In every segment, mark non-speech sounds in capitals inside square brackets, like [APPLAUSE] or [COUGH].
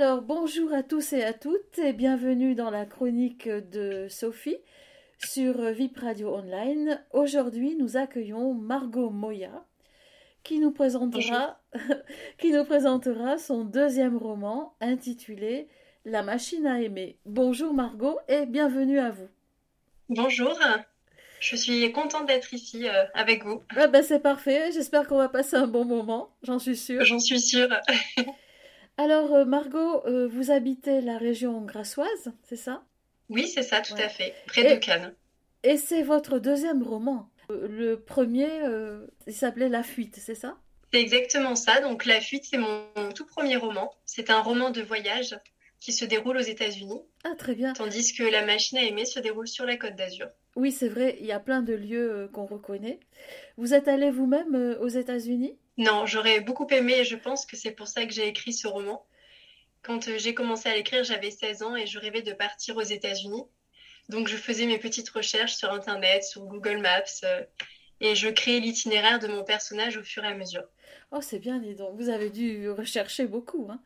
Alors, bonjour à tous et à toutes et bienvenue dans la chronique de Sophie sur VIP Radio Online. Aujourd'hui, nous accueillons Margot Moya qui nous présentera, [LAUGHS] qui nous présentera son deuxième roman intitulé La machine à aimer. Bonjour Margot et bienvenue à vous. Bonjour, je suis contente d'être ici euh, avec vous. Ah ben c'est parfait, j'espère qu'on va passer un bon moment, j'en suis sûre. J'en suis sûre. [LAUGHS] Alors euh, Margot, euh, vous habitez la région grassoise, c'est ça? Oui, c'est ça, tout à fait, près de Cannes. Et c'est votre deuxième roman. Le premier, il s'appelait La fuite, c'est ça? C'est exactement ça. Donc La fuite, c'est mon tout premier roman. C'est un roman de voyage qui se déroule aux États-Unis. Ah, très bien. Tandis que La machine à aimer se déroule sur la côte d'Azur. Oui, c'est vrai, il y a plein de lieux euh, qu'on reconnaît. Vous êtes allé vous-même euh, aux États-Unis? Non, j'aurais beaucoup aimé et je pense que c'est pour ça que j'ai écrit ce roman. Quand euh, j'ai commencé à l'écrire, j'avais 16 ans et je rêvais de partir aux États-Unis. Donc je faisais mes petites recherches sur Internet, sur Google Maps, et je créais l'itinéraire de mon personnage au fur et à mesure. Oh, c'est bien, dis donc. Vous avez dû rechercher beaucoup, hein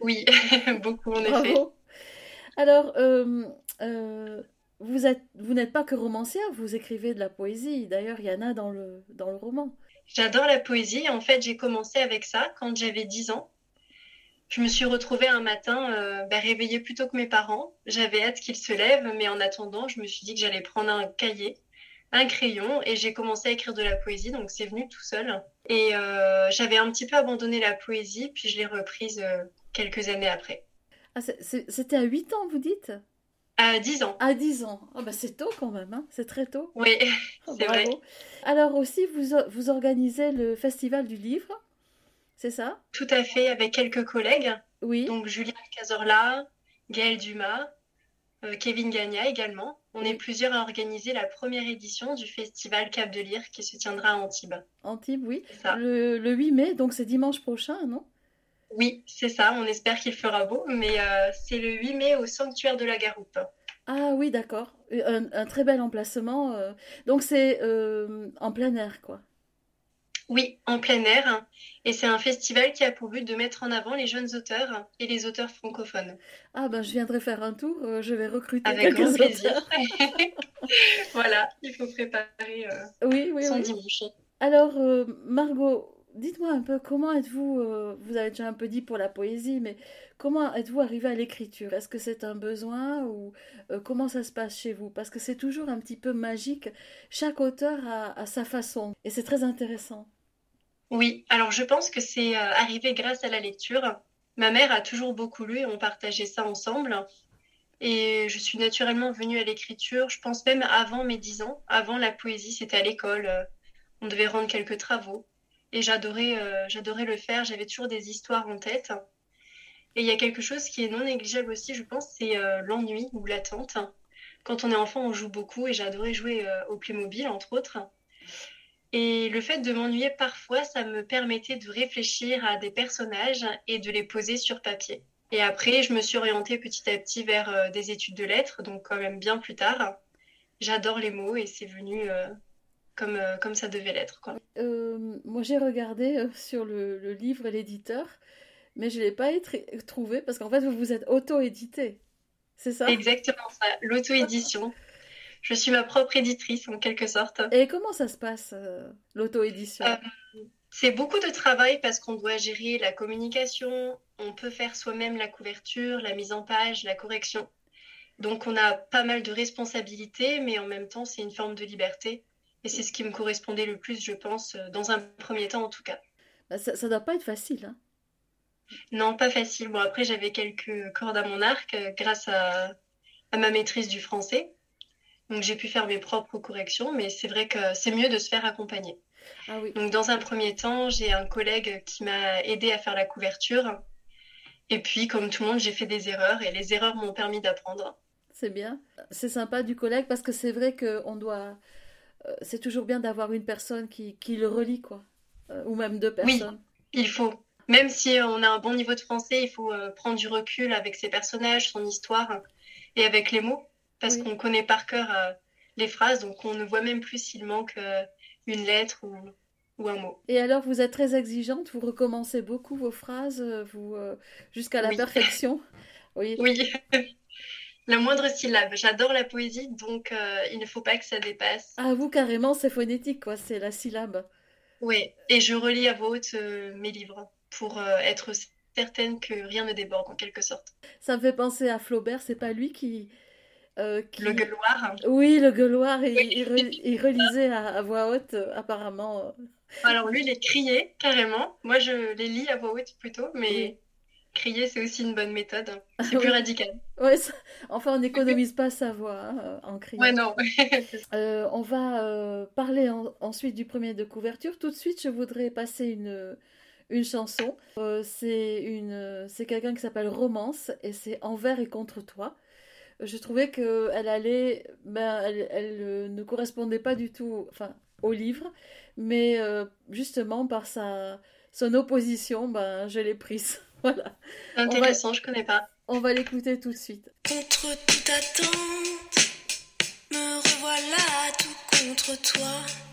Oui, [LAUGHS] beaucoup en Bravo. effet. Alors, euh, euh, vous êtes, vous n'êtes pas que romancière, vous écrivez de la poésie. D'ailleurs, il y en a dans le, dans le roman. J'adore la poésie. En fait, j'ai commencé avec ça quand j'avais 10 ans. Je me suis retrouvée un matin euh, bah, réveillée plus tôt que mes parents. J'avais hâte qu'ils se lèvent, mais en attendant, je me suis dit que j'allais prendre un cahier, un crayon, et j'ai commencé à écrire de la poésie. Donc, c'est venu tout seul. Et euh, j'avais un petit peu abandonné la poésie, puis je l'ai reprise euh, quelques années après. Ah, c'était à 8 ans, vous dites? À 10 ans. À 10 ans. Bah, c'est tôt quand même, hein c'est très tôt. Oui, Oh, [LAUGHS] c'est vrai. Alors aussi, vous, vous organisez le Festival du Livre, c'est ça? Tout à fait, avec quelques collègues. Oui. Donc Julien Cazorla, Gaël Dumas, euh, Kevin Gagna également. On est plusieurs à organiser la première édition du festival Cap de Lire qui se tiendra à Antibes. Antibes, oui. Le, le 8 mai, donc c'est dimanche prochain, non? Oui, c'est ça. On espère qu'il fera beau, mais euh, c'est le 8 mai au sanctuaire de la Garoupe. Ah oui, d'accord. Un, un très bel emplacement. euh. Donc c'est euh, en plein air, quoi. Oui, en plein air. Et c'est un festival qui a pour but de mettre en avant les jeunes auteurs et les auteurs francophones. Ah ben je viendrai faire un tour, euh, je vais recruter Avec grand plaisir. [LAUGHS] voilà, il faut préparer euh, Oui, oui, son oui. dimanche. Alors, euh, Margot, dites-moi un peu, comment êtes-vous, euh, vous avez déjà un peu dit pour la poésie, mais comment êtes-vous arrivé à l'écriture? Est-ce que c'est un besoin ou euh, comment ça se passe chez vous? Parce que c'est toujours un petit peu magique. Chaque auteur a, a sa façon et c'est très intéressant. Oui, alors je pense que c'est euh, arrivé grâce à la lecture. Ma mère a toujours beaucoup lu et on partageait ça ensemble. Et je suis naturellement venue à l'écriture, je pense même avant mes 10 ans. Avant la poésie, c'était à l'école. on devait rendre quelques travaux. Et j'adorais euh, j'adorais le faire, j'avais toujours des histoires en tête. Et il y a quelque chose qui est non négligeable aussi, je pense, c'est euh, l'ennui ou l'attente. Quand on est enfant, on joue beaucoup et j'adorais jouer euh, au Playmobil, entre autres. Et le fait de m'ennuyer parfois, ça me permettait de réfléchir à des personnages et de les poser sur papier. Et après, je me suis orientée petit à petit vers euh, des études de lettres, donc quand même bien plus tard. J'adore les mots et c'est venu comme, euh, comme ça devait l'être. Euh, moi, j'ai regardé euh, sur le, le livre et l'éditeur, mais je ne l'ai pas être- trouvé parce qu'en fait, vous vous êtes auto-édité. C'est ça? Exactement ça, l'auto-édition. Je suis ma propre éditrice en quelque sorte. Et comment ça se passe, euh, l'auto-édition? Euh, C'est beaucoup de travail parce qu'on doit gérer la communication, on peut faire soi-même la couverture, la mise en page, la correction. Donc on a pas mal de responsabilités, mais en même temps c'est une forme de liberté. Et c'est ce qui me correspondait le plus, je pense, euh, dans un premier temps en tout cas. Bah, ça, ça doit pas être facile, hein? Non, pas facile. Bon, après j'avais quelques cordes à mon arc euh, grâce à, à ma maîtrise du français. Donc j'ai pu faire mes propres corrections, mais c'est vrai que c'est mieux de se faire accompagner. Ah oui. Donc, dans un premier temps, j'ai un collègue qui m'a aidé à faire la couverture. Et puis, comme tout le monde, j'ai fait des erreurs et les erreurs m'ont permis d'apprendre. C'est bien. C'est sympa du collègue parce que c'est vrai qu'on doit. Euh, c'est toujours bien d'avoir une personne qui, qui le relie, quoi. Euh, ou même deux Oui, personnes. il faut. Même si on a un bon niveau de français, il faut euh, prendre du recul avec ses personnages, son histoire et avec les mots. Parce Oui. qu'on connaît par cœur euh, les phrases, donc on ne voit même plus s'il manque euh, une lettre ou, ou un mot. Et alors, vous êtes très exigeante, vous recommencez beaucoup vos phrases, vous jusqu'à la perfection. [LAUGHS] Oui. Oui. La moindre syllabe. J'adore la poésie, donc il ne faut pas que ça dépasse. Ah, vous, carrément, c'est phonétique, quoi, c'est la syllabe. Oui, et je relis à voix haute mes livres pour être certaine que rien ne déborde en quelque sorte. Ça me fait penser à Flaubert, c'est pas lui qui, euh, Le gueuloir. Oui, le gueuloir, il, il, relisait à, voix haute, euh, apparemment. Alors lui, il est crié, carrément. Moi, je les lis à voix haute plutôt, mais crier, c'est aussi une bonne méthode. [LAUGHS] C'est plus radical. Ouais, Enfin, on n'économise pas sa voix hein, en criant. Ouais, non. [LAUGHS] Euh, on va parler ensuite du premier de couverture. Tout de suite, je voudrais passer une une chanson. c'est une, quelqu'un qui s'appelle Romance et c'est Envers et contre toi je trouvais qu'elle allait, ben, elle, elle, ne correspondait pas du tout, enfin, au livre, mais euh, justement par sa, son opposition, ben, je l'ai prise. [LAUGHS] voilà. Intéressant, je connais pas. On va l'écouter tout de suite. Contre toute attente, me revoilà tout contre toi.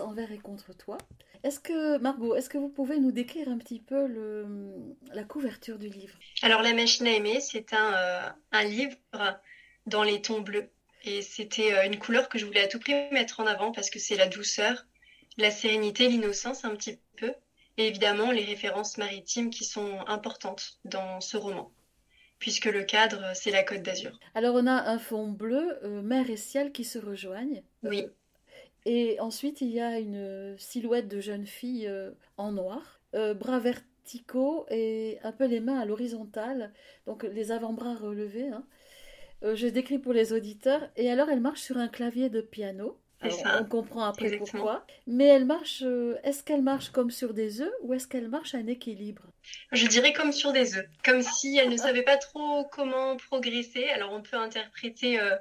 Envers et contre toi. Est-ce que, Margot, est-ce que vous pouvez nous décrire un petit peu le, la couverture du livre? Alors, La machine à aimer, c'est un, euh, un livre dans les tons bleus. Et c'était euh, une couleur que je voulais à tout prix mettre en avant parce que c'est la douceur, la sérénité, l'innocence un petit peu. Et évidemment, les références maritimes qui sont importantes dans ce roman puisque le cadre, c'est la Côte d'Azur. Alors on a un fond bleu, euh, mer et ciel qui se rejoignent. Oui. Et ensuite, il y a une silhouette de jeune fille euh, en noir, euh, bras verticaux et un peu les mains à l'horizontale, donc les avant-bras relevés. Hein. je décris pour les auditeurs. Et alors, elle marche sur un clavier de piano. on comprend après pourquoi. Mais elle marche, euh, est-ce qu'elle marche comme sur des œufs ou est-ce qu'elle marche à un équilibre? Je dirais comme sur des œufs, comme si elle ne savait pas trop comment progresser. Alors on peut interpréter euh,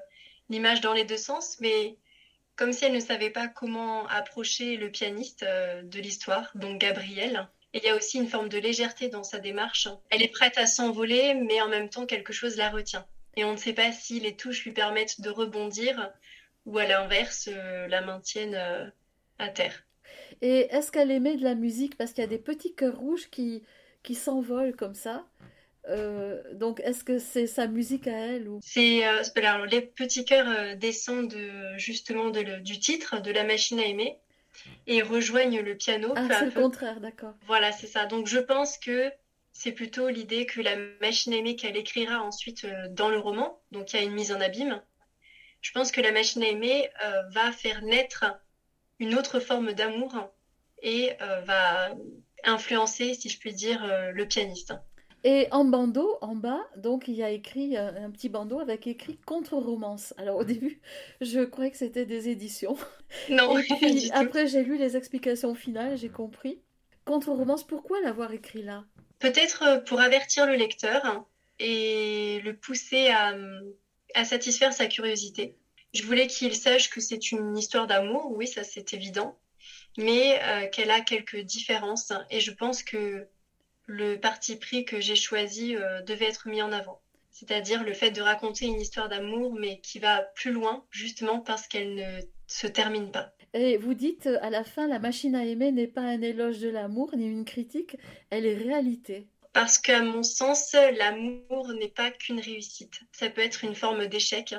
l'image dans les deux sens, mais comme si elle ne savait pas comment approcher le pianiste euh, de l'histoire, donc Gabriel. Et il y a aussi une forme de légèreté dans sa démarche. Elle est prête à s'envoler, mais en même temps quelque chose la retient. Et on ne sait pas si les touches lui permettent de rebondir ou à l'inverse euh, la maintiennent euh, à terre. Et est-ce qu'elle aimait de la musique? Parce qu'il y a des petits cœurs rouges qui, qui s'envolent comme ça. Euh, donc, est-ce que c'est sa musique à elle ou C'est alors, les petits cœurs descendent justement du titre de la machine à aimer et rejoignent le piano. Ah, c'est le contraire, d'accord. Voilà, c'est ça. Donc, je pense que c'est plutôt l'idée que la machine à aimer qu'elle écrira ensuite dans le roman. Donc, il y a une mise en abîme je pense que la machine à aimer euh, va faire naître une autre forme d'amour et euh, va influencer, si je puis dire, euh, le pianiste. Et en bandeau, en bas, donc il y a écrit un, petit bandeau avec écrit contre-romance. Alors au début, je croyais que c'était des éditions. Non. Et [LAUGHS] puis après, j'ai lu les explications finales, j'ai compris. Contre-romance, pourquoi l'avoir écrit là? Peut-être pour avertir le lecteur et le pousser à, à satisfaire sa curiosité. Je voulais qu'il sache que c'est une histoire d'amour, oui, ça c'est évident, mais euh, qu'elle a quelques différences et je pense que le parti pris que j'ai choisi euh, devait être mis en avant. C'est-à-dire le fait de raconter une histoire d'amour, mais qui va plus loin, justement parce qu'elle ne se termine pas. Et vous dites à la fin, la machine à aimer n'est pas un éloge de l'amour ni une critique, elle est réalité. Parce qu'à mon sens, l'amour n'est pas qu'une réussite. Ça peut être une forme d'échec.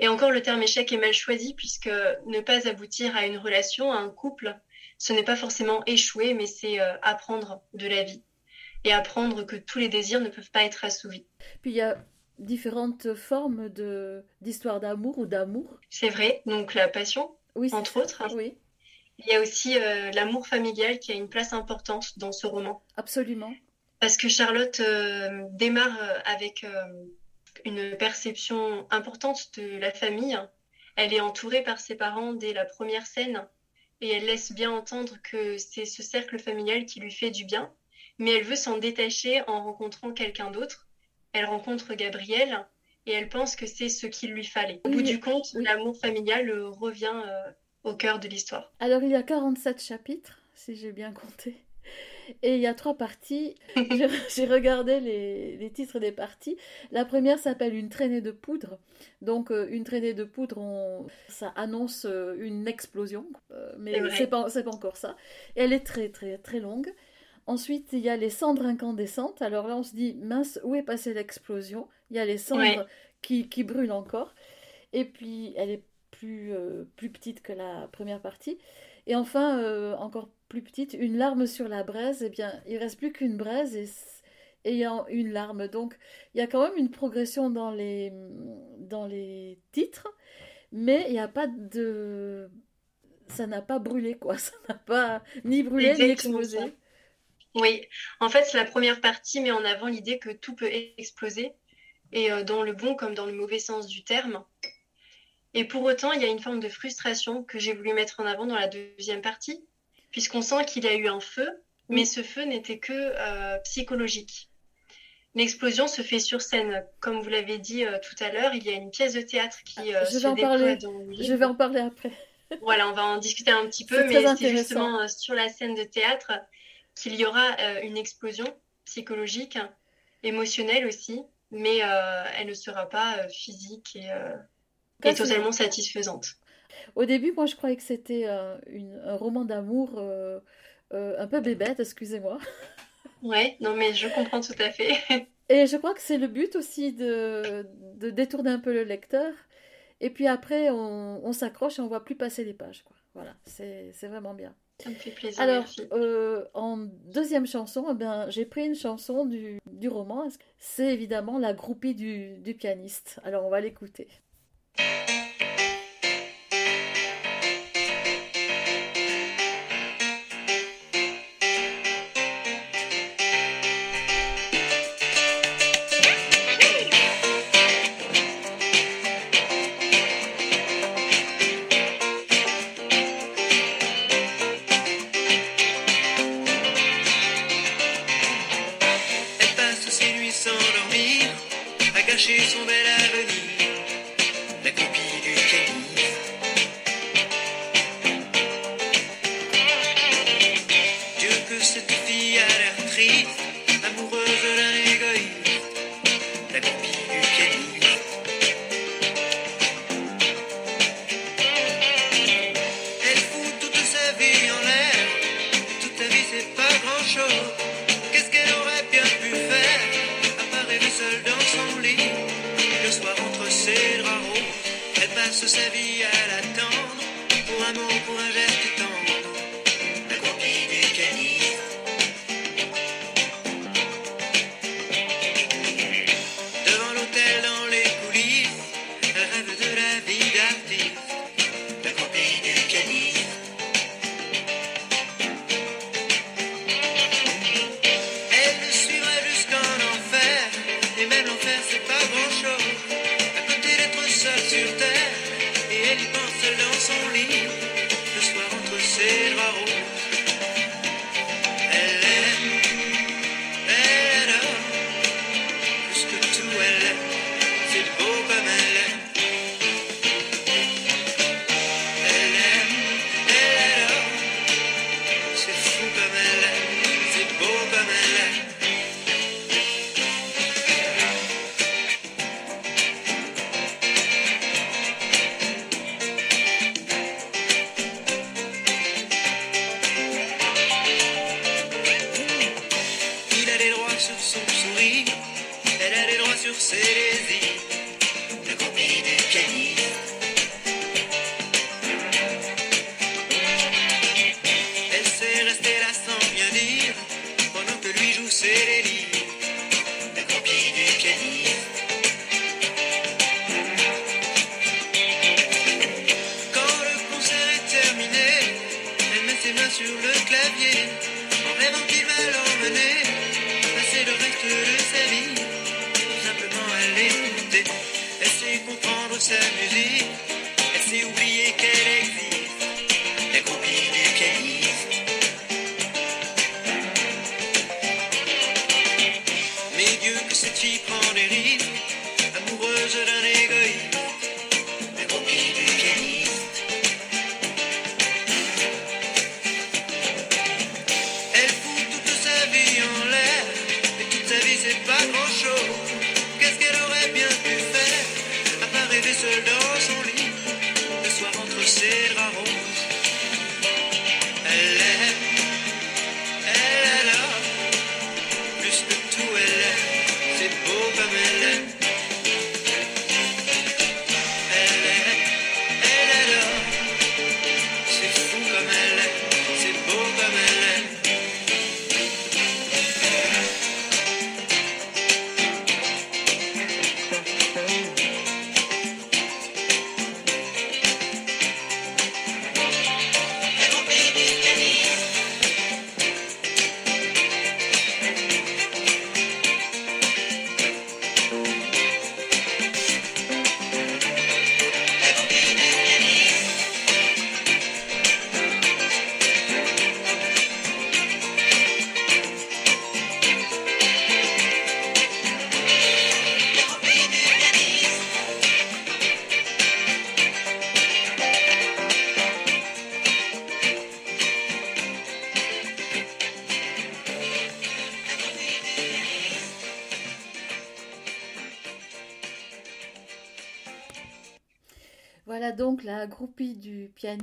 Et encore, le terme échec est mal choisi puisque ne pas aboutir à une relation, à un couple, ce n'est pas forcément échouer, mais c'est euh, apprendre de la vie et apprendre que tous les désirs ne peuvent pas être assouvis. Puis il y a différentes formes de d'histoire d'amour ou d'amour. C'est vrai, donc la passion, oui, entre autres. Oui. Il y a aussi euh, l'amour familial qui a une place importante dans ce roman. Absolument parce que Charlotte euh, démarre avec une perception importante de la famille. Elle est entourée par ses parents dès la première scène et elle laisse bien entendre que c'est ce cercle familial qui lui fait du bien, mais elle veut s'en détacher en rencontrant quelqu'un d'autre. Elle rencontre Gabriel et elle pense que c'est ce qu'il lui fallait. Au bout du compte, l'amour familial revient au cœur de l'histoire. Alors il y a 47 chapitres, si j'ai bien compté. Et il y a trois parties. [LAUGHS] J'ai regardé les, titres des parties. La première s'appelle Une traînée de poudre. Donc, euh, une traînée de poudre, ça annonce euh, une explosion. Euh, mais c'est pas, pas encore ça. Et elle est très, très, très longue. Ensuite, il y a les cendres incandescentes. Alors là, on se dit, mince, où est passée l'explosion? Il y a les cendres qui, qui, brûlent encore. Et puis, elle est plus, plus petite que la première partie. Et enfin, encore plus petite, une larme sur la braise, eh bien, il reste plus qu'une braise et ayant une larme. Donc, il y a quand même une progression dans les, dans les titres, mais il n'y a pas de... Ça n'a pas brûlé, quoi. [LAUGHS] Ça n'a pas ni brûlé ni explosé. Oui, en fait, c'est la première partie met en avant l'idée que tout peut exploser, et euh, dans le bon comme dans le mauvais sens du terme. Et pour autant, il y a une forme de frustration que j'ai voulu mettre en avant dans la deuxième partie, puisqu'on sent qu'il y a eu un feu, mais ce feu n'était que euh, psychologique. L'explosion se fait sur scène. Comme vous l'avez dit euh, tout à l'heure, il y a une pièce de théâtre qui euh, je se déploie dans le Je vais en parler après. [LAUGHS] voilà, on va en discuter un petit peu, mais c'est justement sur la scène de théâtre qu'il y aura une explosion psychologique, émotionnelle aussi, mais elle ne sera pas physique et totalement satisfaisante. Au début, moi, je croyais que c'était euh, un roman d'amour euh, euh, un peu bébête, excusez-moi. Ouais, non, mais je comprends tout à fait. [LAUGHS] Et je crois que c'est le but aussi de, de, détourner un peu le lecteur. Et puis après, on, on s'accroche et on voit plus passer les pages. Quoi. Voilà, c'est vraiment bien. Ça me fait plaisir. Alors, en deuxième chanson, eh bien, j'ai pris une chanson du, du roman. C'est évidemment La groupie du, du pianiste. Alors, on va l'écouter.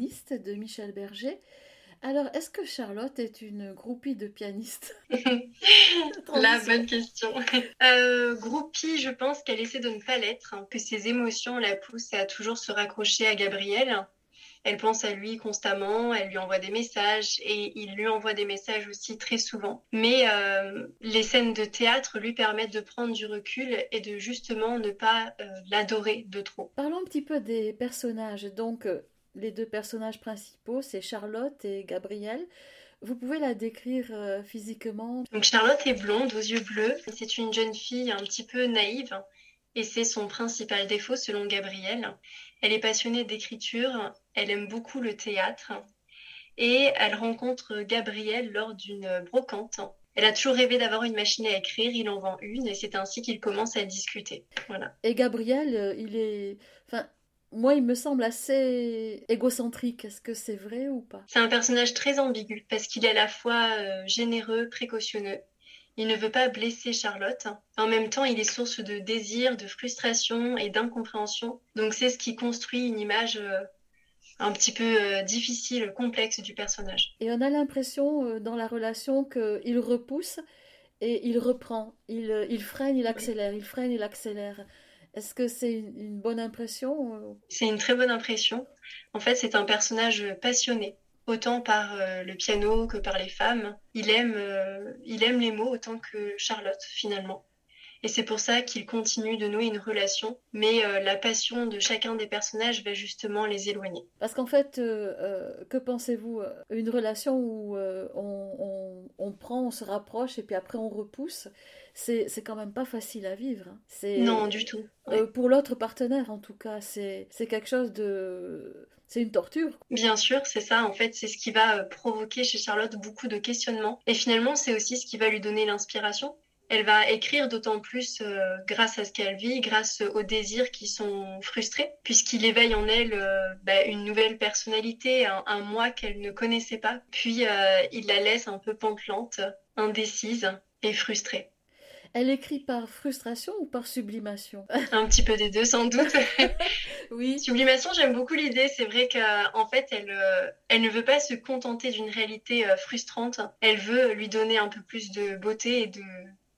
Pianiste de Michel Berger. Alors, est-ce que Charlotte est une groupie de pianistes [LAUGHS] La bonne question. Euh, groupie, je pense qu'elle essaie de ne pas l'être, hein, que ses émotions la poussent à toujours se raccrocher à Gabriel. Elle pense à lui constamment, elle lui envoie des messages et il lui envoie des messages aussi très souvent. Mais euh, les scènes de théâtre lui permettent de prendre du recul et de justement ne pas euh, l'adorer de trop. Parlons un petit peu des personnages. Donc, euh, les deux personnages principaux, c'est Charlotte et Gabriel. Vous pouvez la décrire euh, physiquement? Donc Charlotte est blonde, aux yeux bleus. C'est une jeune fille un petit peu naïve et c'est son principal défaut selon Gabriel. Elle est passionnée d'écriture, elle aime beaucoup le théâtre et elle rencontre Gabriel lors d'une brocante. Elle a toujours rêvé d'avoir une machine à écrire, il en vend une et c'est ainsi qu'ils commencent à discuter. Voilà. Et Gabriel, euh, il est. Enfin, moi, il me semble assez égocentrique. Est-ce que c'est vrai ou pas? C'est un personnage très ambigu parce qu'il est à la fois euh, généreux, précautionneux. Il ne veut pas blesser Charlotte. En même temps, il est source de désir, de frustration et d'incompréhension. Donc c'est ce qui construit une image euh, un petit peu euh, difficile, complexe du personnage. Et on a l'impression euh, dans la relation qu'il repousse et il reprend. Il, il freine, il accélère, il freine, il accélère. Est-ce que c'est une, bonne impression euh C'est une très bonne impression. En fait, c'est un personnage passionné, autant par euh, le piano que par les femmes. Il aime, euh, il aime les mots autant que Charlotte, finalement. Et c'est pour ça qu'il continue de nouer une relation, mais euh, la passion de chacun des personnages va justement les éloigner. Parce qu'en fait, euh, euh, que pensez-vous Une relation où on, on- on prend, on se rapproche et puis après on repousse, c'est quand même pas facile à vivre. hein. C'est Non, du tout. Ouais. pour l'autre partenaire en tout cas, c'est quelque chose de, c'est une torture. Bien sûr, c'est ça. En fait, c'est ce qui va provoquer chez Charlotte beaucoup de questionnements. Et finalement, c'est aussi ce qui va lui donner l'inspiration. Elle va écrire d'autant plus euh, grâce à ce qu'elle vit, grâce aux désirs qui sont frustrés, puisqu'il éveille en elle euh, bah, une nouvelle personnalité, un, un moi qu'elle ne connaissait pas. Puis euh, il la laisse un peu pantelante, indécise et frustrée. Elle écrit par frustration ou par sublimation? [LAUGHS] Un petit peu des deux, sans doute. [LAUGHS] [LAUGHS] Oui. Sublimation, j'aime beaucoup l'idée. C'est vrai qu'en fait, elle, elle ne veut pas se contenter d'une réalité frustrante. Elle veut lui donner un peu plus de beauté et de,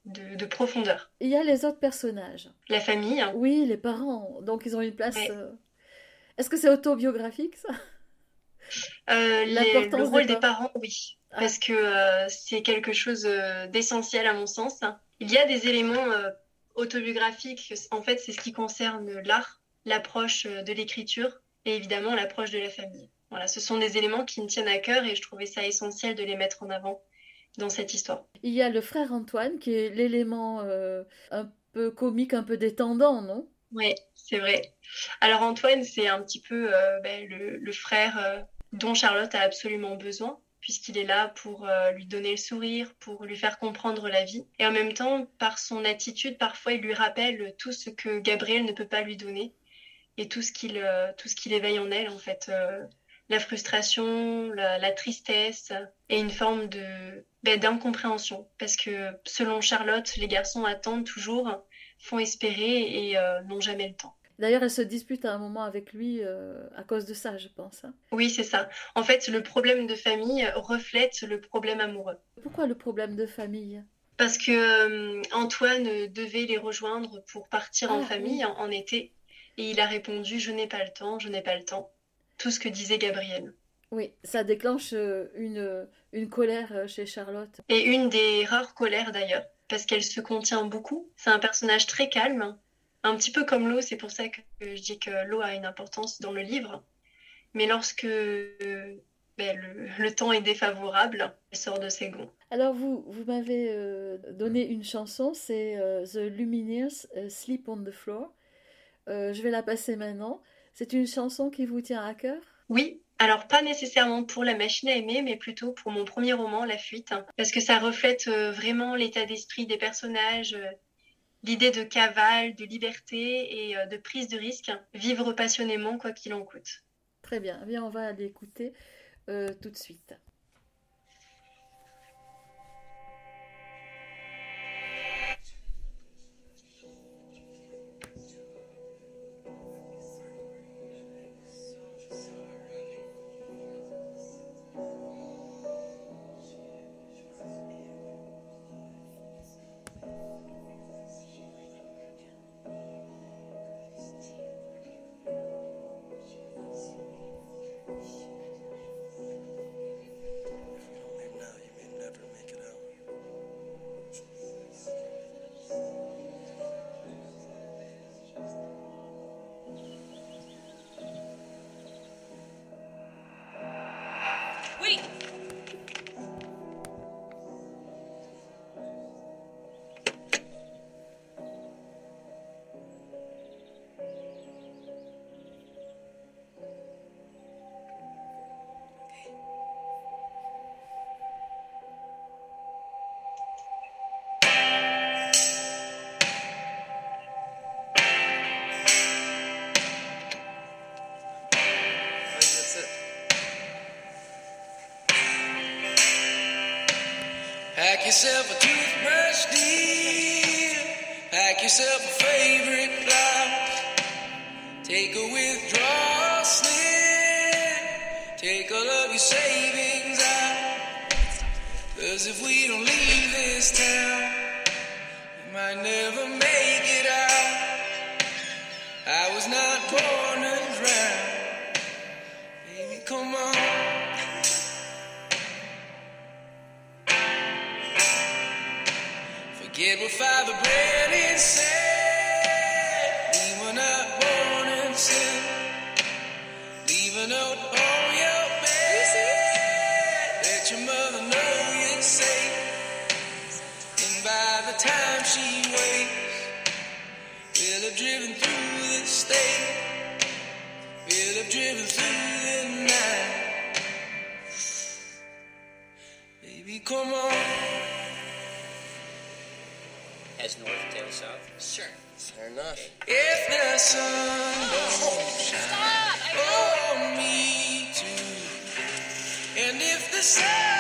de, de profondeur. Il y a les autres personnages. La famille, hein. Oui, les parents. Donc ils ont une place. Ouais. euh, Est-ce que c'est autobiographique ça? Euh, les- le rôle des des parents, oui. Ah. Parce que euh, c'est quelque chose euh, d'essentiel à mon sens. Il y a des éléments autobiographiques. En fait, c'est ce qui concerne l'art, l'approche de l'écriture et évidemment l'approche de la famille. Voilà, ce sont des éléments qui me tiennent à cœur et je trouvais ça essentiel de les mettre en avant dans cette histoire. Il y a le frère Antoine qui est l'élément euh, un peu comique, un peu détendant, non? Oui, c'est vrai. Alors Antoine, c'est un petit peu euh, ben, le, le frère euh, dont Charlotte a absolument besoin, puisqu'il est là pour lui donner le sourire, pour lui faire comprendre la vie. Et en même temps, par son attitude, parfois il lui rappelle tout ce que Gabriel ne peut pas lui donner et tout ce qu'il tout ce qu'il éveille en elle, en fait. la frustration, la, la tristesse et une forme de ben, d'incompréhension. Parce que selon Charlotte, les garçons attendent toujours, font espérer et euh, n'ont jamais le temps. D'ailleurs, elle se dispute à un moment avec lui euh, à cause de ça, je pense. hein. Oui, c'est ça. En fait, le problème de famille reflète le problème amoureux. Pourquoi le problème de famille? Parce que euh, Antoine devait les rejoindre pour partir en Ah, famille oui. en, en été. Et il a répondu Je n'ai pas le temps, je n'ai pas le temps. Tout ce que disait Gabriel. Oui, ça déclenche euh, une, une colère euh, chez Charlotte. Et une des rares colères d'ailleurs, parce qu'elle se contient beaucoup. C'est un personnage très calme, un petit peu comme l'eau, c'est pour ça que je dis que l'eau a une importance dans le livre. Mais lorsque euh, ben, le, le temps est défavorable, elle sort de ses gonds. Alors, vous, vous m'avez euh, donné une chanson, c'est euh, The Lumineers, euh, Sleep on the Floor. Euh, je vais la passer maintenant. C'est une chanson qui vous tient à cœur? Oui, alors pas nécessairement pour la machine à aimer, mais plutôt pour mon premier roman, La Fuite, parce que ça reflète euh, vraiment l'état d'esprit des personnages, euh, l'idée de cavale, de liberté et euh, de prise de risque, vivre passionnément quoi qu'il en coûte. Très bien, bien on va l'écouter tout de suite. Yourself a toothbrush, dear. Pack yourself a favorite blouse. Take a withdrawal slip. Take all of your savings out. Cause if we don't leave this town, As north, tail south. Sure. Fair enough. If the sun don't shine on oh, me too, and if the subway's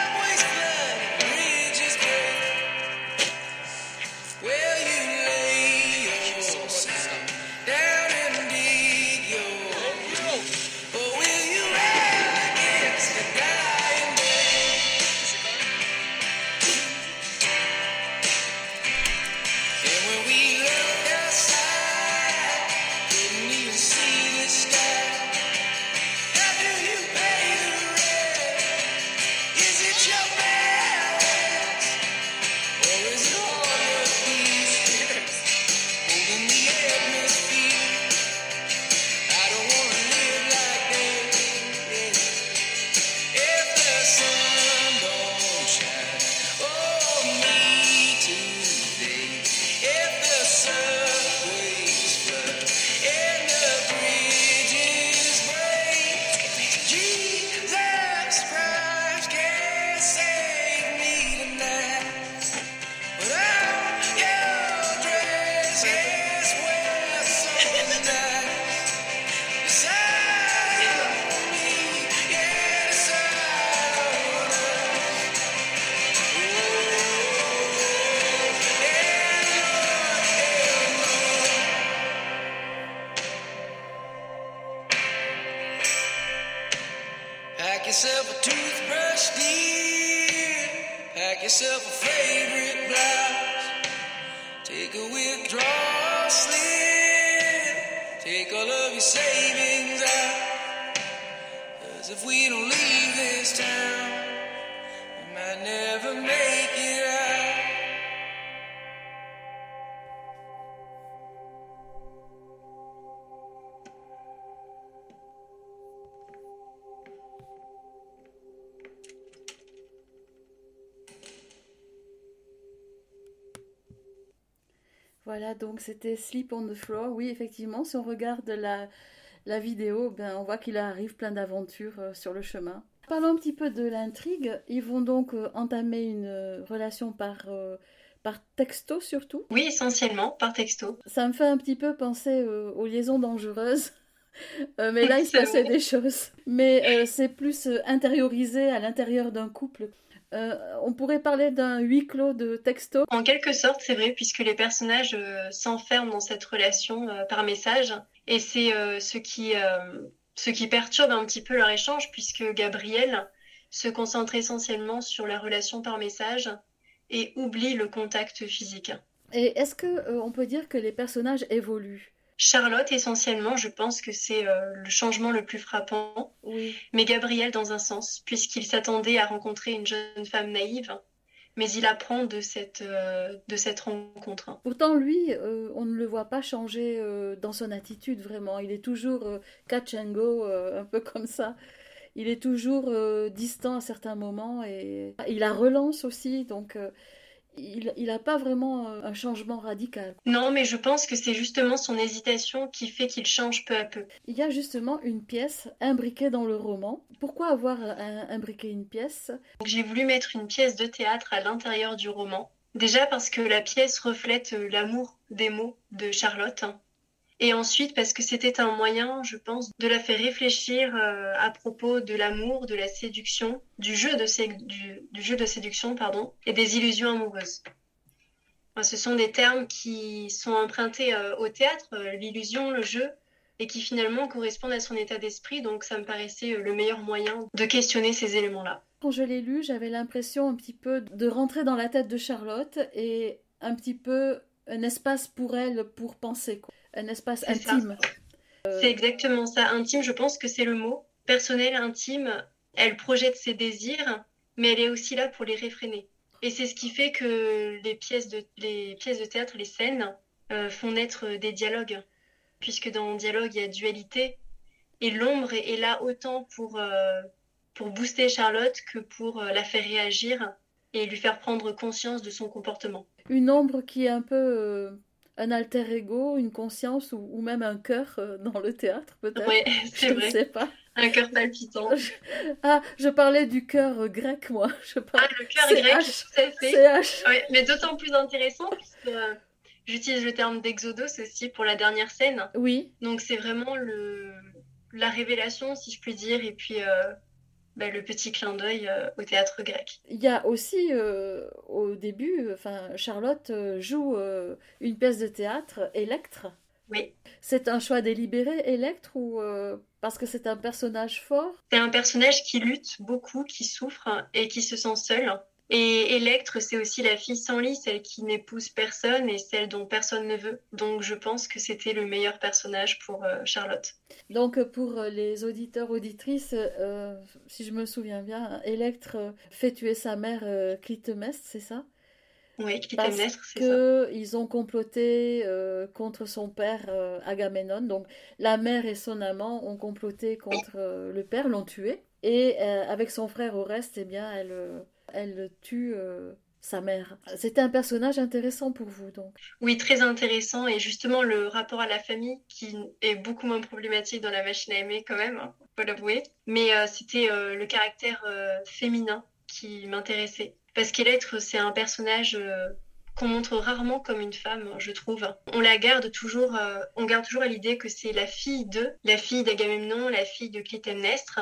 Pack yourself a toothbrush, dear. Pack yourself a favorite blouse. Take a withdrawal slip. Take all of your savings out. Cause if we don't leave this town, we might never make Voilà, donc c'était Sleep on the Floor. Oui, effectivement, si on regarde la, la vidéo, ben, on voit qu'il arrive plein d'aventures euh, sur le chemin. Parlons un petit peu de l'intrigue. Ils vont donc euh, entamer une euh, relation par, par texto surtout. Oui, essentiellement par texto. Ça me fait un petit peu penser aux liaisons dangereuses. [LAUGHS] Euh, mais là, il se passait des choses. Mais euh, c'est plus euh, intériorisé à l'intérieur d'un couple. Euh, on pourrait parler d'un huis clos de texto. En quelque sorte, c'est vrai, puisque les personnages euh, s'enferment dans cette relation euh, par message. Et c'est ce qui, ce qui perturbe un petit peu leur échange, puisque Gabriel se concentre essentiellement sur la relation par message et oublie le contact physique. Et est-ce que euh, on peut dire que les personnages évoluent? Charlotte, essentiellement, je pense que c'est euh, le changement le plus frappant, Oui. mais Gabriel dans un sens, puisqu'il s'attendait à rencontrer une jeune femme naïve, mais il apprend de cette, euh, de cette rencontre. Pourtant, lui, euh, on ne le voit pas changer dans son attitude vraiment. Il est toujours catch and go, un peu comme ça. Il est toujours distant à certains moments et il la relance aussi, donc il n'a pas vraiment euh, un changement radical. Non, mais je pense que c'est justement son hésitation qui fait qu'il change peu à peu. Il y a justement une pièce imbriquée dans le roman. Pourquoi avoir un- imbriqué une pièce? J'ai voulu mettre une pièce de théâtre à l'intérieur du roman. Déjà parce que la pièce reflète euh, l'amour des mots de Charlotte. Et ensuite, parce que c'était un moyen, je pense, de la faire réfléchir euh, à propos de l'amour, de la séduction, du jeu de, séduction, pardon, et des illusions amoureuses. Ce sont des termes qui sont empruntés euh, au théâtre, euh, l'illusion, le jeu, et qui finalement correspondent à son état d'esprit. Donc, ça me paraissait le meilleur moyen de questionner ces éléments-là. Quand je l'ai lu, j'avais l'impression un petit peu de rentrer dans la tête de Charlotte et un petit peu un espace pour elle pour penser, quoi. Un espace intime. C'est exactement ça. Intime, je pense que c'est le mot. Personnel, intime, elle projette ses désirs, mais elle est aussi là pour les réfréner. Et c'est ce qui fait que les pièces de, les pièces de théâtre, les scènes, euh, font naître des dialogues. Puisque dans le dialogue, il y a dualité. Et l'ombre est, est là autant pour, euh, pour booster Charlotte que pour euh, la faire réagir et lui faire prendre conscience de son comportement. Une ombre qui est un peu euh, un alter ego, une conscience ou, ou même un cœur euh, dans le théâtre, peut-être. [LAUGHS] Je c'est ne vrai. sais pas. Un cœur palpitant. [LAUGHS] Ah, je parlais du cœur euh, grec, moi. [LAUGHS] Je Ah, le cœur grec, H. tout à fait. CH. Mais d'autant plus intéressant puisque euh, j'utilise le terme d'exodos aussi pour la dernière scène. Oui, Donc c'est vraiment le, la révélation, si je puis dire, et puis euh, bah, le petit clin d'œil euh, au théâtre grec. il y a aussi euh, au début, enfin Charlotte euh, joue euh, une pièce de théâtre, Electre. Oui, C'est un choix délibéré, Electre, ou euh, parce que c'est un personnage fort? C'est un personnage qui lutte beaucoup, qui souffre et qui se sent seul. Et Electre, c'est aussi la fille sans lit, celle qui n'épouse personne et celle dont personne ne veut. Donc je pense que c'était le meilleur personnage pour euh, Charlotte. Donc pour les auditeurs, auditrices, euh, si je me souviens bien, Electre euh, fait tuer sa mère euh, Clytemnestre, c'est ça? Oui, Clytemnestre, c'est ça. ils ont comploté euh, contre son père euh, Agamemnon. Donc la mère et son amant ont comploté contre euh, le père, l'ont tué. Et euh, avec son frère au reste, eh bien, elle, euh, elle tue euh, sa mère. C'était un personnage intéressant pour vous, donc. Oui, très intéressant. Et justement, le rapport à la famille, qui est beaucoup moins problématique dans la machine à aimer quand même, hein, faut l'avouer. Mais euh, c'était euh, le caractère féminin qui m'intéressait. Parce qu'Electre, c'est un personnage qu'on montre rarement comme une femme, je trouve. On la garde toujours, on garde toujours à l'idée que c'est la fille de, la fille d'Agamemnon, la fille de Clytemnestre,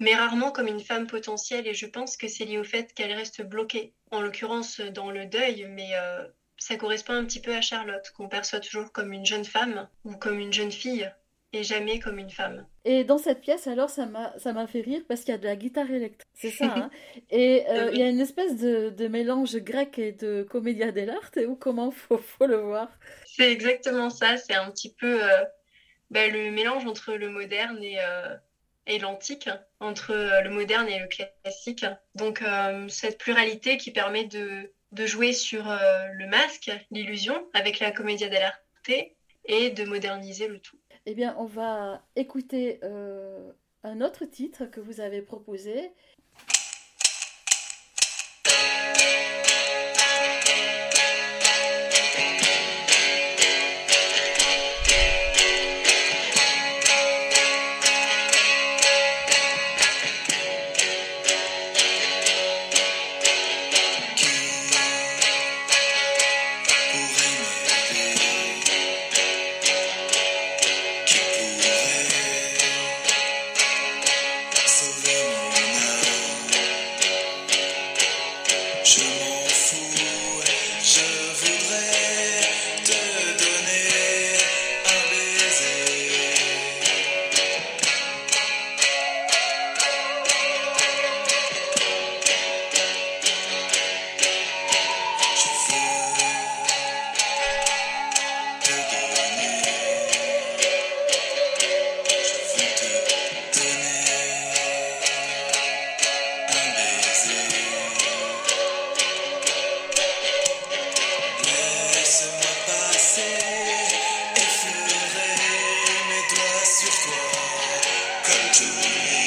mais rarement comme une femme potentielle. Et je pense que c'est lié au fait qu'elle reste bloquée, en l'occurrence dans le deuil, mais euh, ça correspond un petit peu à Charlotte, qu'on perçoit toujours comme une jeune femme ou comme une jeune fille, et jamais comme une femme. Et dans cette pièce, alors, ça m'a, fait rire parce qu'il y a de la guitare électrique. C'est ça, hein [LAUGHS] Et euh, Oui. il y a une espèce de, de mélange grec et de commedia dell'arte, ou comment faut, faut le voir? C'est exactement ça, c'est un petit peu euh, bah, le mélange entre le moderne et, euh, et l'antique, entre le moderne et le classique. Donc euh, cette pluralité qui permet de, de jouer sur euh, le masque, l'illusion, avec la commedia dell'arte, et de moderniser le tout. Eh bien, on va écouter euh, un autre titre que vous avez proposé. Toi,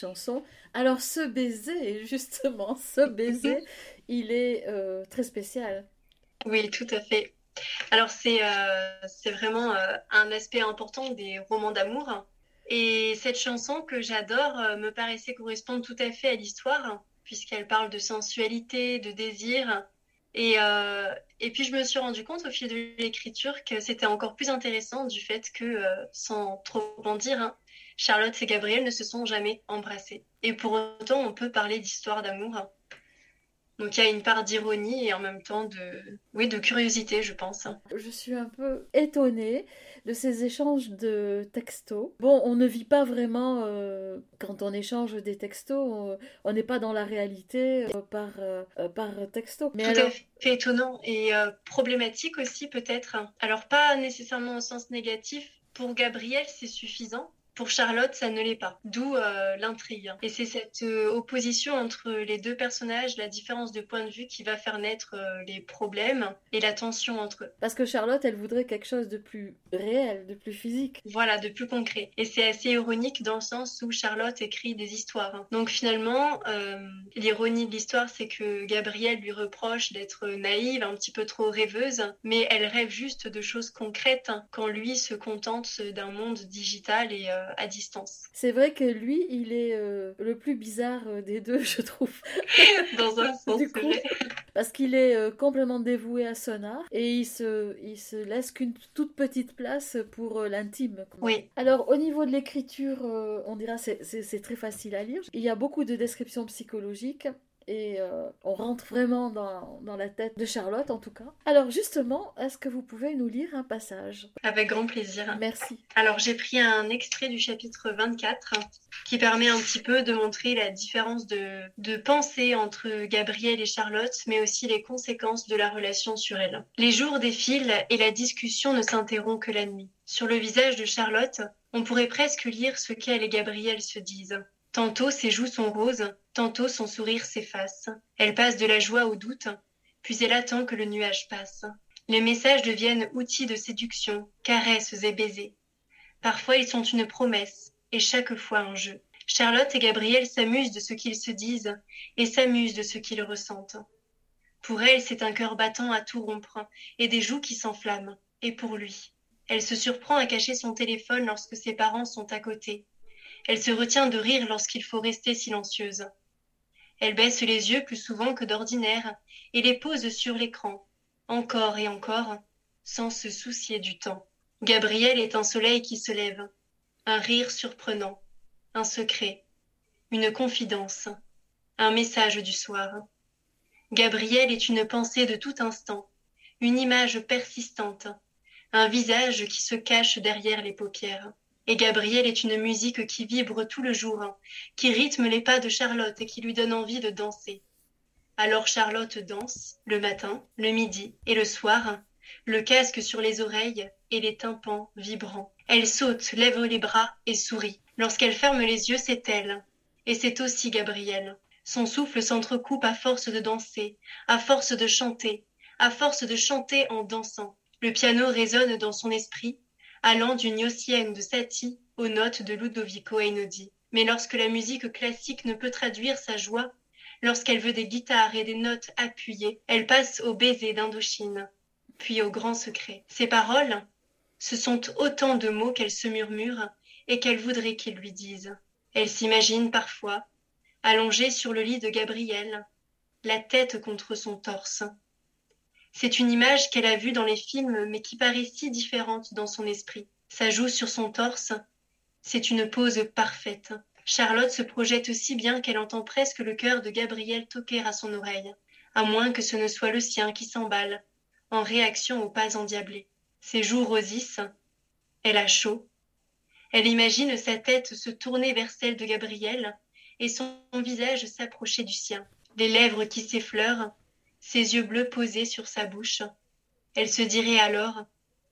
chanson. Alors ce baiser, [LAUGHS] justement, ce baiser, [LAUGHS] il est euh, très spécial. Oui, tout à fait. Alors c'est euh, vraiment euh, un aspect important des romans d'amour. Et cette chanson que j'adore me paraissait correspondre tout à fait à l'histoire, puisqu'elle parle de sensualité, de désir. Et, et puis je me suis rendu compte au fil de l'écriture que c'était encore plus intéressant du fait que, sans trop en dire, hein, Charlotte et Gabriel ne se sont jamais embrassés. Et pour autant, on peut parler d'histoire d'amour. Donc il y a une part d'ironie et en même temps de, oui, de curiosité, je pense. Je suis un peu étonnée de ces échanges de textos. Bon, on ne vit pas vraiment euh, quand on échange des textos, on- n'est pas dans la réalité euh, par, euh, euh, par texto. Mais Tout alors, à fait étonnant et problématique aussi peut-être. Alors pas nécessairement au sens négatif. Pour Gabriel, c'est suffisant. Pour Charlotte, ça ne l'est pas. D'où euh, l'intrigue. Et c'est cette euh, opposition entre les deux personnages, la différence de point de vue qui va faire naître euh, les problèmes et la tension entre eux. parce que Charlotte, elle voudrait quelque chose de plus réel, de plus physique. Voilà, de plus concret. Et c'est assez ironique dans le sens où Charlotte écrit des histoires. hein. Donc finalement, l'ironie de l'histoire, c'est que Gabrielle lui reproche d'être naïve, un petit peu trop rêveuse, mais elle rêve juste de choses concrètes hein, quand lui se contente d'un monde digital et à distance. [LAUGHS] C'est vrai que lui, il est euh, le plus bizarre euh, des deux, [LAUGHS] je trouve. [LAUGHS] Dans un sens, Du coup. Parce qu'il est euh, complètement dévoué à son art et il se, il se laisse qu'une toute petite place pour l'intime. Oui, Alors, au niveau de l'écriture, on dira c'est très facile à lire. Il y a beaucoup de descriptions psychologiques et euh, on rentre vraiment dans, dans la tête de Charlotte, en tout cas. Alors, justement, est-ce que vous pouvez nous lire un passage? Avec grand plaisir. Merci. Alors j'ai pris un extrait du chapitre 24 qui permet un petit peu de montrer la différence de, de pensée entre Gabrielle et Charlotte, mais aussi les conséquences de la relation sur elle. Les jours défilent et la discussion ne s'interrompt que la nuit. Sur le visage de Charlotte, on pourrait presque lire ce qu'elle et Gabrielle se disent. Tantôt ses joues sont roses, tantôt son sourire s'efface. Elle passe de la joie au doute, puis elle attend que le nuage passe. Les messages deviennent outils de séduction, caresses et baisers. Parfois ils sont une promesse, et chaque fois un jeu. Charlotte et Gabriel s'amusent de ce qu'ils se disent, et s'amusent de ce qu'ils ressentent. Pour elle, c'est un cœur battant à tout rompre, et des joues qui s'enflamment. Et pour lui, elle se surprend à cacher son téléphone lorsque ses parents sont à côté. Elle se retient de rire lorsqu'il faut rester silencieuse. Elle baisse les yeux plus souvent que d'ordinaire, et les pose sur l'écran, encore et encore, sans se soucier du temps. Gabriel est un soleil qui se lève, un rire surprenant, un secret, une confidence, un message du soir. Gabriel est une pensée de tout instant, une image persistante, un visage qui se cache derrière les paupières. Et Gabriel est une musique qui vibre tout le jour, qui rythme les pas de Charlotte et qui lui donne envie de danser. Alors Charlotte danse, le matin, le midi et le soir, le casque sur les oreilles et les tympans vibrants. Elle saute, lève les bras et sourit. Lorsqu'elle ferme les yeux, c'est elle. Et c'est aussi Gabriel. Son souffle s'entrecoupe à force de danser, à force de chanter, à force de chanter en dansant. Le piano résonne dans son esprit, allant du gnossienne de Satie aux notes de Ludovico Einaudi. Mais lorsque la musique classique ne peut traduire sa joie, lorsqu'elle veut des guitares et des notes appuyées, elle passe au baiser d'Indochine, puis au grand secret. Ses paroles, ce sont autant de mots qu'elle se murmure et qu'elle voudrait qu'il lui dise. Elle s'imagine parfois, allongée sur le lit de Gabriel, la tête contre son torse. C'est une image qu'elle a vue dans les films, mais qui paraît si différente dans son esprit. Sa joue sur son torse, c'est une pose parfaite. Charlotte se projette aussi bien qu'elle entend presque le cœur de Gabriel toquer à son oreille, à moins que ce ne soit le sien qui s'emballe, en réaction aux pas endiablés. Ses joues rosissent, elle a chaud. Elle imagine sa tête se tourner vers celle de Gabriel et son visage s'approcher du sien, les lèvres qui s'effleurent, ses yeux bleus posés sur sa bouche. Elle se dirait alors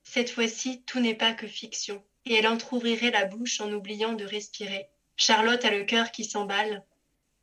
Cette fois-ci, tout n'est pas que fiction. Et elle entr'ouvrirait la bouche en oubliant de respirer. Charlotte a le cœur qui s'emballe.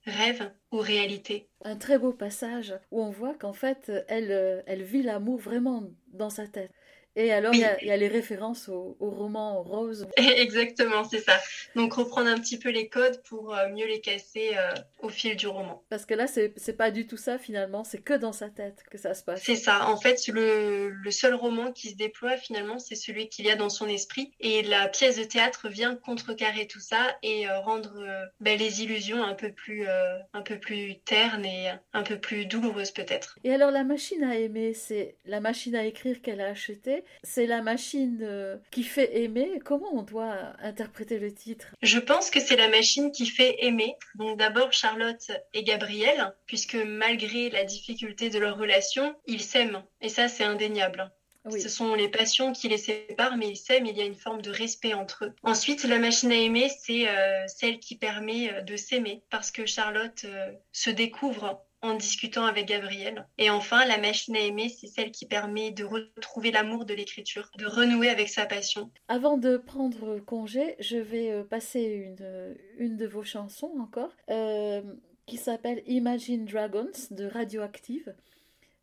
Rêve ou réalité? Un très beau passage où on voit qu'en fait, elle, euh, elle vit l'amour vraiment dans sa tête. Et alors, il Oui. y a- il y, a les références au, au roman rose. [LAUGHS] Exactement, c'est ça. Donc reprendre un petit peu les codes pour euh, mieux les casser euh, au fil du roman. Parce que là, c'est c'est pas du tout ça finalement, c'est que dans sa tête que ça se passe. C'est ça. En fait, le, le seul roman qui se déploie finalement, c'est celui qu'il y a dans son esprit. Et la pièce de théâtre vient contrecarrer tout ça et euh, rendre euh, ben, les illusions un peu plus, un peu plus ternes et un peu plus douloureuses peut-être. Et alors, la machine à aimer, c'est la machine à écrire qu'elle a achetée, c'est la machine euh, qui fait aimer. Comment on doit interpréter le titre? Je pense que c'est la machine qui fait aimer. Donc d'abord Charlotte et Gabriel, puisque malgré la difficulté de leur relation, ils s'aiment. Et ça, c'est indéniable. Oui. Ce sont les passions qui les séparent, mais ils s'aiment, il y a une forme de respect entre eux. Ensuite, la machine à aimer, c'est euh, celle qui permet euh, de s'aimer, parce que Charlotte euh, se découvre en discutant avec Gabriel. Et enfin, la machine à aimer, c'est celle qui permet de retrouver l'amour de l'écriture, de renouer avec sa passion. Avant de prendre congé, je vais euh, passer une, une de vos chansons encore, euh, qui s'appelle Imagine Dragons de Radioactive.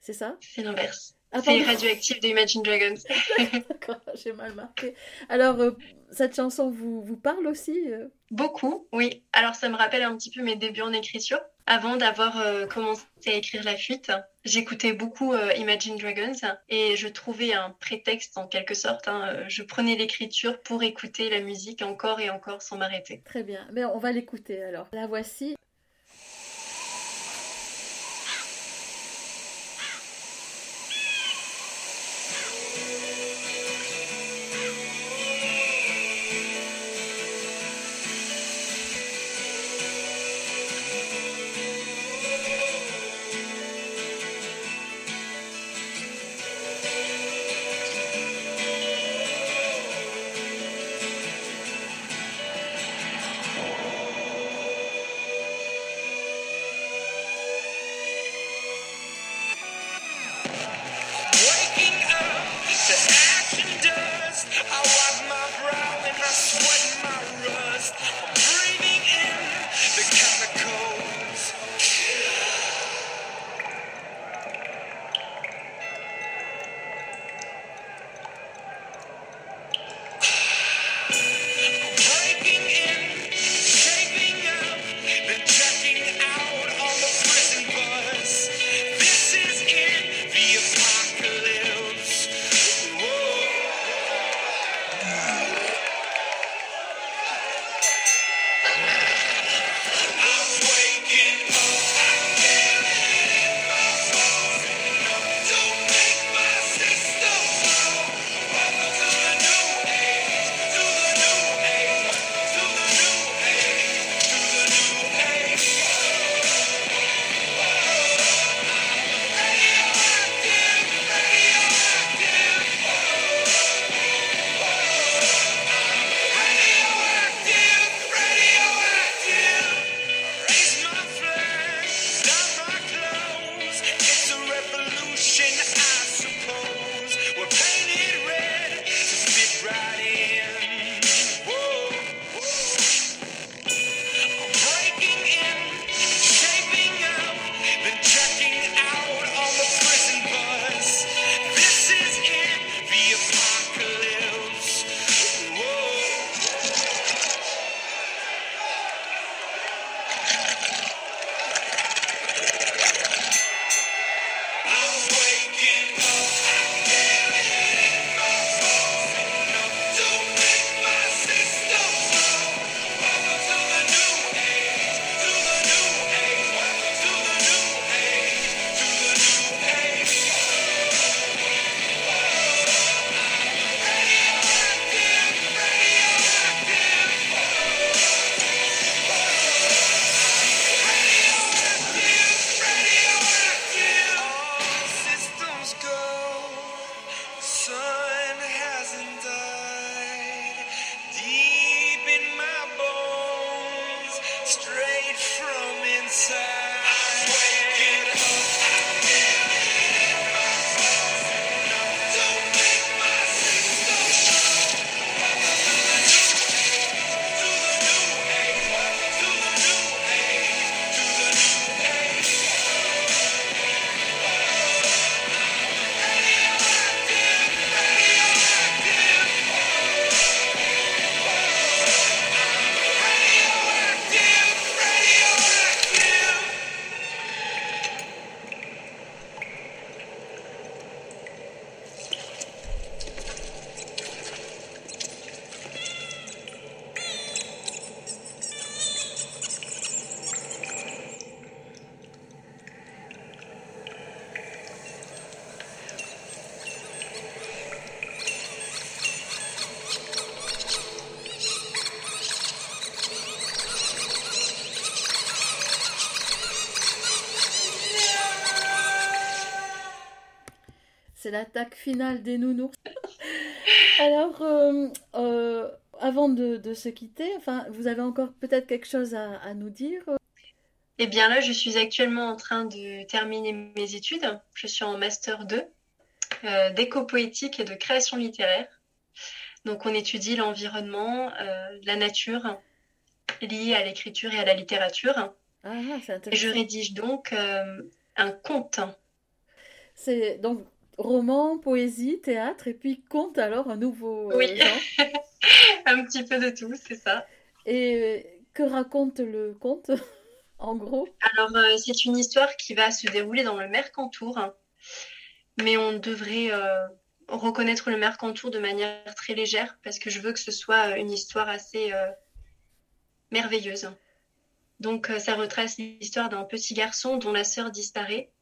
C'est ça? C'est l'inverse. C'est pardon. Radioactive de Imagine Dragons. [LAUGHS] D'accord, j'ai mal marqué. Alors, euh, cette chanson vous, vous parle aussi euh? Beaucoup, oui. Alors ça me rappelle un petit peu mes débuts en écriture. Avant d'avoir euh, commencé à écrire La Fuite, j'écoutais beaucoup Imagine Dragons et je trouvais un prétexte en quelque sorte. hein. Je prenais l'écriture pour écouter la musique encore et encore sans m'arrêter. Très bien. Mais on va l'écouter alors. La voici. L'attaque finale des nounours. [LAUGHS] Alors, euh, euh, avant de, de se quitter, enfin, vous avez encore peut-être quelque chose à, à nous dire? Eh bien là, je suis actuellement en train de terminer mes études. Je suis en master 2 euh, d'éco-poétique et de création littéraire. Donc on étudie l'environnement, la nature liée à l'écriture et à la littérature. Ah, c'est Et je rédige donc un conte. C'est donc roman, poésie, théâtre, et puis conte alors, un nouveau euh, Oui. genre. [LAUGHS] un petit peu de tout, c'est ça. Et euh, que raconte le conte, [LAUGHS] en gros? Alors, euh, c'est une histoire qui va se dérouler dans le Mercantour, hein. mais on devrait euh, reconnaître le Mercantour de manière très légère parce que je veux que ce soit une histoire assez euh, merveilleuse. Donc, ça retrace l'histoire d'un petit garçon dont la sœur disparaît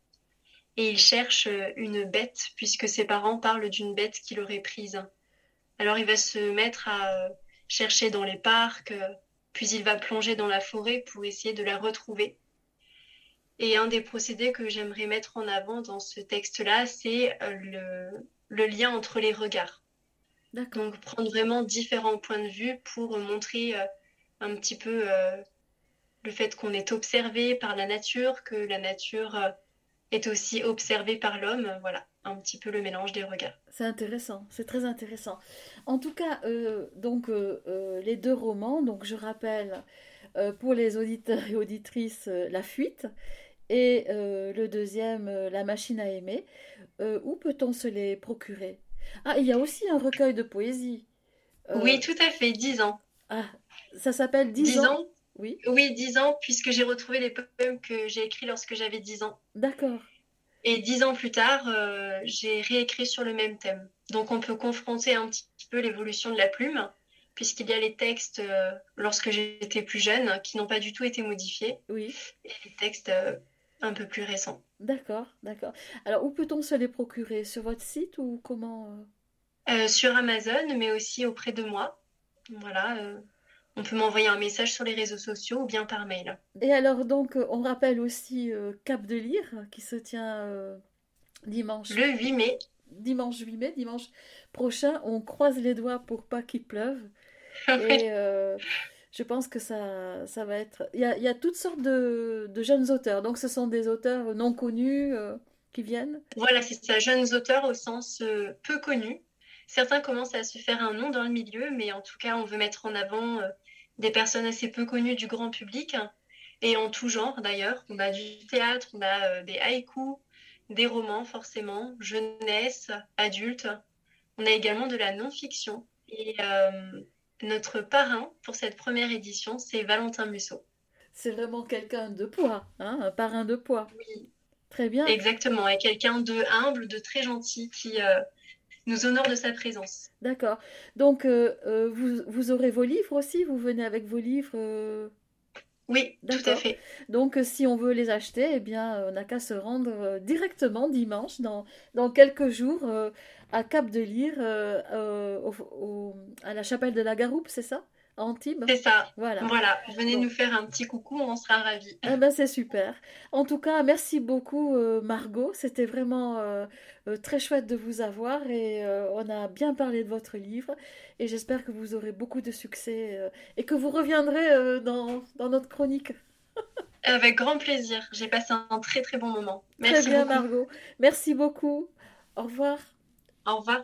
et il cherche euh, une bête puisque ses parents parlent d'une bête qu'il aurait prise. Alors, il va se mettre à euh, chercher dans les parcs, euh, puis il va plonger dans la forêt pour essayer de la retrouver. Et un des procédés que j'aimerais mettre en avant dans ce texte-là, c'est le, le lien entre les regards. Donc prendre vraiment différents points de vue pour montrer un petit peu le fait qu'on est observé par la nature, que la nature est aussi observée par l'homme. Voilà, un petit peu le mélange des regards. C'est intéressant, c'est très intéressant. En tout cas, euh, donc euh, euh, les deux romans, donc je rappelle euh, pour les auditeurs et auditrices La Fuite et le deuxième La Machine à aimer. Où peut-on se les procurer? Ah, il y a aussi un recueil de poésie. Oui, tout à fait, 10 ans. Ah, ça s'appelle 10 10 ans. ans Oui, Oui, 10 ans, puisque j'ai retrouvé les poèmes que j'ai écrits lorsque j'avais 10 ans. d'accord. Et dix ans plus tard, euh, j'ai réécrit sur le même thème. Donc on peut confronter un petit peu l'évolution de la plume, puisqu'il y a les textes euh, lorsque j'étais plus jeune qui n'ont pas du tout été modifiés, Oui, et les textes euh, un peu plus récents. d'accord, d'accord. Alors, où peut-on se les procurer? Sur votre site ou comment? sur Amazon, mais aussi auprès de moi. Voilà, on peut m'envoyer un message sur les réseaux sociaux ou bien par mail. Et alors donc euh, on rappelle aussi euh, Cap de Lire qui se tient euh, dimanche, Le 8 mai, dimanche 8 mai, dimanche prochain. On croise les doigts pour pas qu'il pleuve. [LAUGHS] Et euh, je pense que ça, ça va être... Il y a, il y a toutes sortes de, de jeunes auteurs. Donc ce sont des auteurs non connus qui viennent. Voilà, c'est ça, jeunes auteurs au sens peu connus. Certains commencent à se faire un nom dans le milieu, mais en tout cas, on veut mettre en avant euh, des personnes assez peu connues du grand public, et en tout genre d'ailleurs. On a du théâtre, on a euh, des haïkus, des romans forcément, jeunesse, adultes. On a également de la non-fiction. Et euh, notre parrain pour cette première édition, c'est Valentin Musso. C'est vraiment quelqu'un de poids, hein, un parrain de poids. Oui, Très bien. exactement, et quelqu'un de humble, de très gentil qui euh, nous honore de sa présence. D'accord. Donc euh, euh, vous, vous aurez vos livres aussi, vous venez avec vos livres. euh, Oui, tout à fait. Donc, si on veut les acheter, eh bien, on n'a qu'à se rendre directement dimanche, dans, dans quelques jours, euh, à Cap de au- au- à la chapelle de la Garoupe, c'est ça? Antibes? C'est ça. Voilà. Voilà, venez Bon. nous faire un petit coucou, on sera ravis. Eh ben, c'est super. En tout cas, merci beaucoup, euh, Margot. C'était vraiment euh, euh, très chouette de vous avoir et euh, on a bien parlé de votre livre. Et j'espère que vous aurez beaucoup de succès et que vous reviendrez dans, dans notre chronique. [LAUGHS] Avec grand plaisir. J'ai passé un très très bon moment. Très Merci bien, beaucoup. Margot. Merci beaucoup. Au revoir. Au revoir.